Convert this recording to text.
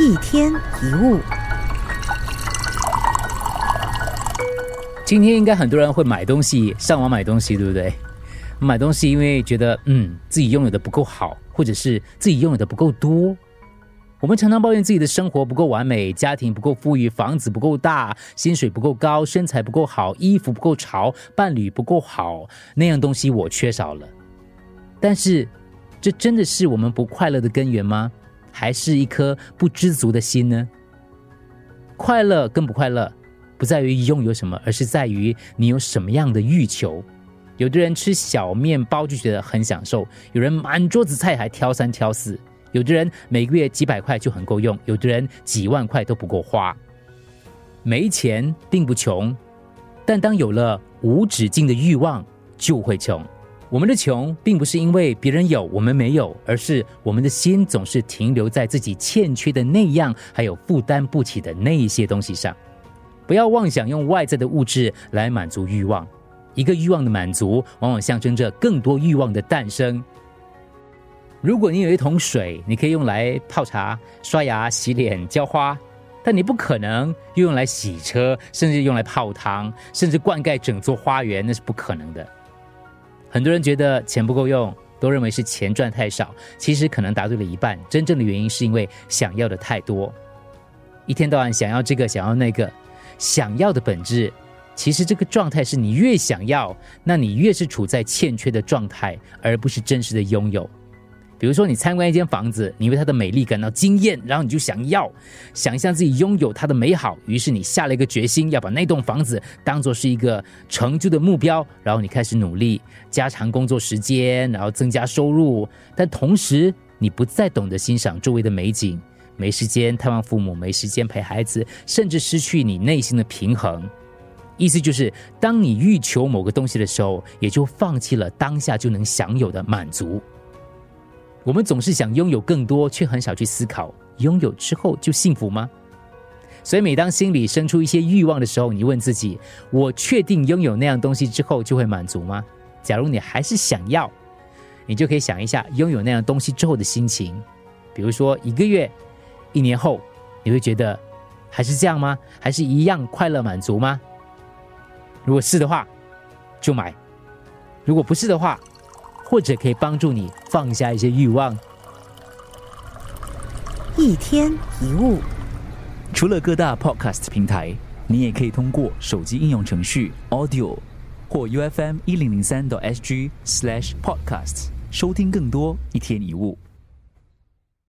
一天一物，今天应该很多人会买东西，上网买东西，对不对？买东西因为觉得嗯自己拥有的不够好，或者是自己拥有的不够多。我们常常抱怨自己的生活不够完美，家庭不够富裕，房子不够大，薪水不够高，身材不够好，衣服不够潮，伴侣不够好，那样东西我缺少了。但是，这真的是我们不快乐的根源吗？还是一颗不知足的心呢？快乐跟不快乐，不在于拥有什么，而是在于你有什么样的欲求。有的人吃小面包就觉得很享受，有人满桌子菜还挑三挑四，有的人每个月几百块就很够用，有的人几万块都不够花。没钱并不穷，但当有了无止境的欲望，就会穷。我们的穷，并不是因为别人有我们没有，而是我们的心总是停留在自己欠缺的那样，还有负担不起的那一些东西上。不要妄想用外在的物质来满足欲望，一个欲望的满足，往往象征着更多欲望的诞生。如果你有一桶水，你可以用来泡茶、刷牙、洗脸、浇花，但你不可能又用来洗车，甚至用来泡汤，甚至灌溉整座花园，那是不可能的。很多人觉得钱不够用，都认为是钱赚太少。其实可能答对了一半，真正的原因是因为想要的太多，一天到晚想要这个想要那个，想要的本质，其实这个状态是你越想要，那你越是处在欠缺的状态，而不是真实的拥有。比如说，你参观一间房子，你为它的美丽感到惊艳，然后你就想要想象自己拥有它的美好，于是你下了一个决心，要把那栋房子当做是一个成就的目标，然后你开始努力加长工作时间，然后增加收入，但同时你不再懂得欣赏周围的美景，没时间探望父母，没时间陪孩子，甚至失去你内心的平衡。意思就是，当你欲求某个东西的时候，也就放弃了当下就能享有的满足。我们总是想拥有更多，却很少去思考拥有之后就幸福吗？所以，每当心里生出一些欲望的时候，你问自己：我确定拥有那样东西之后就会满足吗？假如你还是想要，你就可以想一下拥有那样东西之后的心情。比如说，一个月、一年后，你会觉得还是这样吗？还是一样快乐满足吗？如果是的话，就买；如果不是的话，或者可以帮助你放下一些欲望。一天一物，除了各大 Podcast 平台，你也可以通过手机应用程序 Audio 或 U F M 一零零三 SG Slash Podcast 收听更多一天一物。